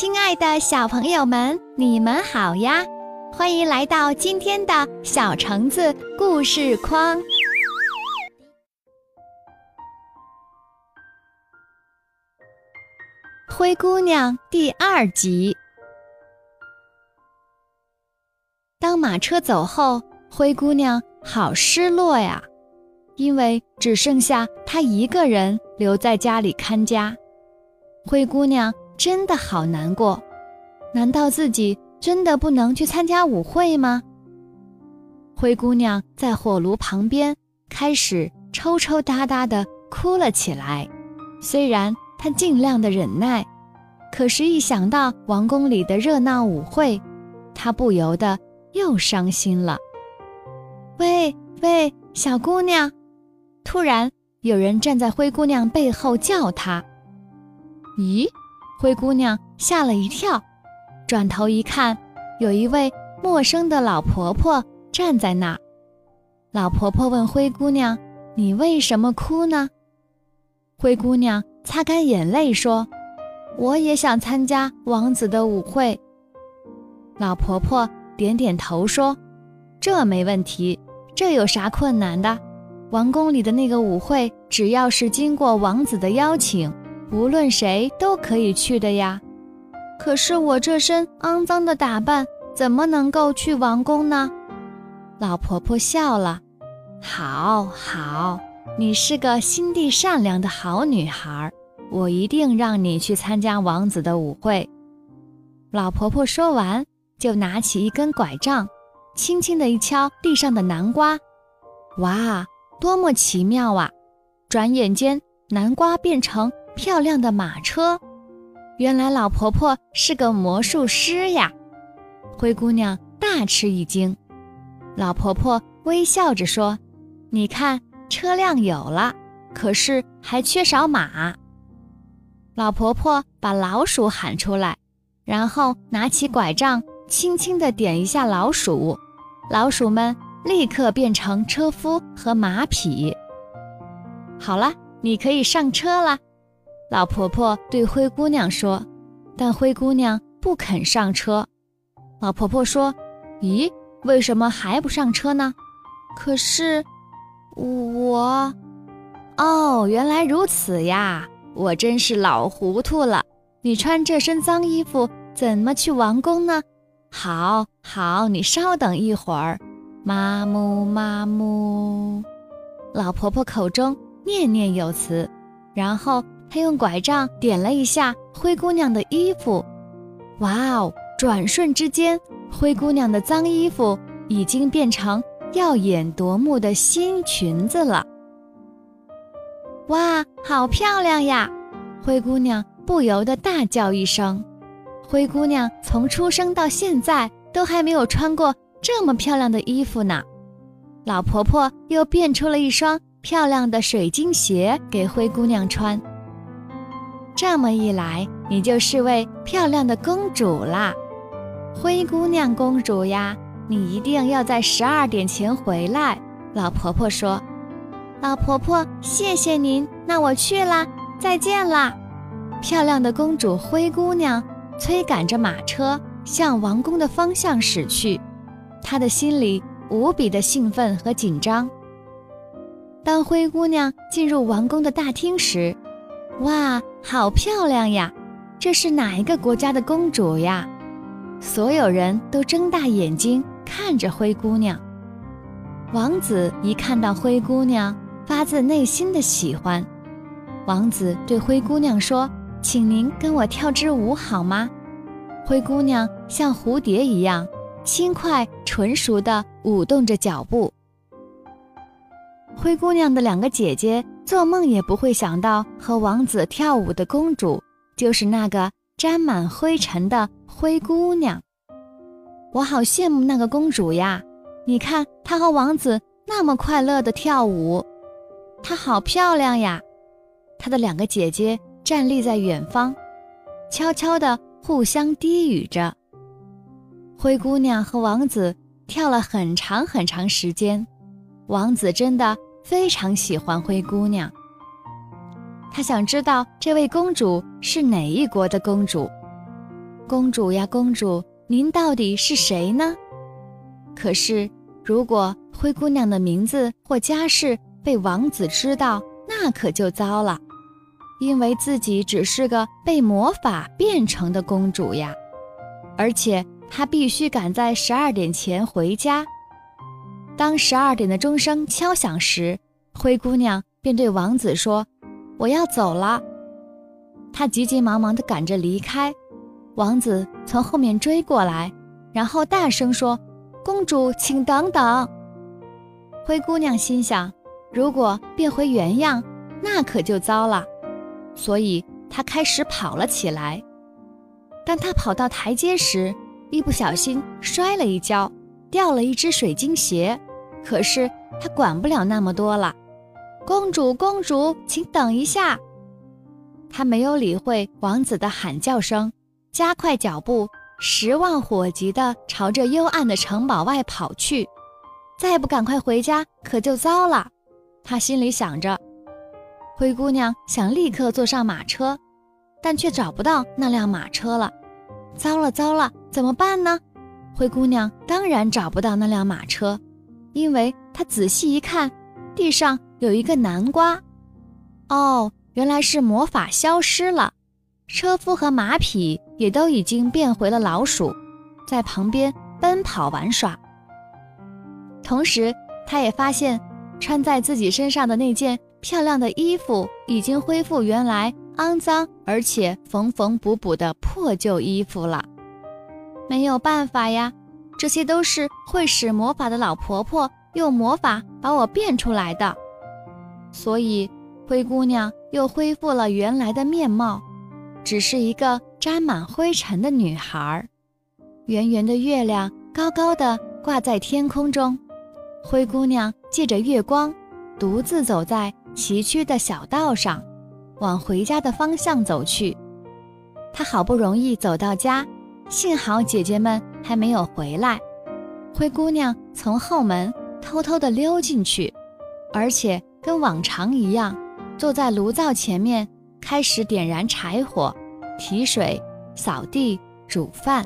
亲爱的小朋友们，你们好呀！欢迎来到今天的小橙子故事框。灰姑娘第二集。当马车走后，灰姑娘好失落呀，因为只剩下她一个人留在家里看家。灰姑娘。真的好难过，难道自己真的不能去参加舞会吗？灰姑娘在火炉旁边开始抽抽搭搭地哭了起来。虽然她尽量的忍耐，可是，一想到王宫里的热闹舞会，她不由得又伤心了。喂喂，小姑娘！突然，有人站在灰姑娘背后叫她。咦？灰姑娘吓了一跳，转头一看，有一位陌生的老婆婆站在那儿。老婆婆问灰姑娘：“你为什么哭呢？”灰姑娘擦干眼泪说：“我也想参加王子的舞会。”老婆婆点点头说：“这没问题，这有啥困难的？王宫里的那个舞会，只要是经过王子的邀请。”无论谁都可以去的呀，可是我这身肮脏的打扮怎么能够去王宫呢？老婆婆笑了，好好，你是个心地善良的好女孩，我一定让你去参加王子的舞会。老婆婆说完，就拿起一根拐杖，轻轻地一敲地上的南瓜，哇，多么奇妙啊！转眼间，南瓜变成。漂亮的马车，原来老婆婆是个魔术师呀！灰姑娘大吃一惊。老婆婆微笑着说：“你看，车辆有了，可是还缺少马。”老婆婆把老鼠喊出来，然后拿起拐杖，轻轻地点一下老鼠，老鼠们立刻变成车夫和马匹。好了，你可以上车了。老婆婆对灰姑娘说：“但灰姑娘不肯上车。”老婆婆说：“咦，为什么还不上车呢？”可是，我……哦，原来如此呀！我真是老糊涂了。你穿这身脏衣服怎么去王宫呢？好好，你稍等一会儿。妈木妈木，老婆婆口中念念有词，然后。他用拐杖点了一下灰姑娘的衣服，哇哦！转瞬之间，灰姑娘的脏衣服已经变成耀眼夺目的新裙子了。哇，好漂亮呀！灰姑娘不由得大叫一声。灰姑娘从出生到现在都还没有穿过这么漂亮的衣服呢。老婆婆又变出了一双漂亮的水晶鞋给灰姑娘穿。这么一来，你就是位漂亮的公主啦，灰姑娘公主呀！你一定要在十二点前回来。老婆婆说：“老婆婆，谢谢您，那我去啦，再见啦！”漂亮的公主灰姑娘催赶着马车向王宫的方向驶去，她的心里无比的兴奋和紧张。当灰姑娘进入王宫的大厅时，哇，好漂亮呀！这是哪一个国家的公主呀？所有人都睁大眼睛看着灰姑娘。王子一看到灰姑娘，发自内心的喜欢。王子对灰姑娘说：“请您跟我跳支舞好吗？”灰姑娘像蝴蝶一样轻快纯熟地舞动着脚步。灰姑娘的两个姐姐。做梦也不会想到，和王子跳舞的公主就是那个沾满灰尘的灰姑娘。我好羡慕那个公主呀！你看她和王子那么快乐地跳舞，她好漂亮呀！她的两个姐姐站立在远方，悄悄地互相低语着。灰姑娘和王子跳了很长很长时间，王子真的。非常喜欢灰姑娘，他想知道这位公主是哪一国的公主。公主呀，公主，您到底是谁呢？”可是，如果灰姑娘的名字或家世被王子知道，那可就糟了，因为自己只是个被魔法变成的公主呀，而且她必须赶在十二点前回家。当十二点的钟声敲响时，灰姑娘便对王子说：“我要走了。”她急急忙忙地赶着离开，王子从后面追过来，然后大声说：“公主，请等等。”灰姑娘心想：“如果变回原样，那可就糟了。”所以她开始跑了起来。当她跑到台阶时，一不小心摔了一跤，掉了一只水晶鞋。可是他管不了那么多了，公主，公主，请等一下。他没有理会王子的喊叫声，加快脚步，十万火急地朝着幽暗的城堡外跑去。再不赶快回家，可就糟了。他心里想着。灰姑娘想立刻坐上马车，但却找不到那辆马车了。糟了，糟了，怎么办呢？灰姑娘当然找不到那辆马车。因为他仔细一看，地上有一个南瓜，哦，原来是魔法消失了，车夫和马匹也都已经变回了老鼠，在旁边奔跑玩耍。同时，他也发现穿在自己身上的那件漂亮的衣服已经恢复原来肮脏而且缝缝补补的破旧衣服了。没有办法呀。这些都是会使魔法的老婆婆用魔法把我变出来的，所以灰姑娘又恢复了原来的面貌，只是一个沾满灰尘的女孩。圆圆的月亮高高的挂在天空中，灰姑娘借着月光，独自走在崎岖的小道上，往回家的方向走去。她好不容易走到家。幸好姐姐们还没有回来，灰姑娘从后门偷偷地溜进去，而且跟往常一样，坐在炉灶前面，开始点燃柴火、提水、扫地、煮饭。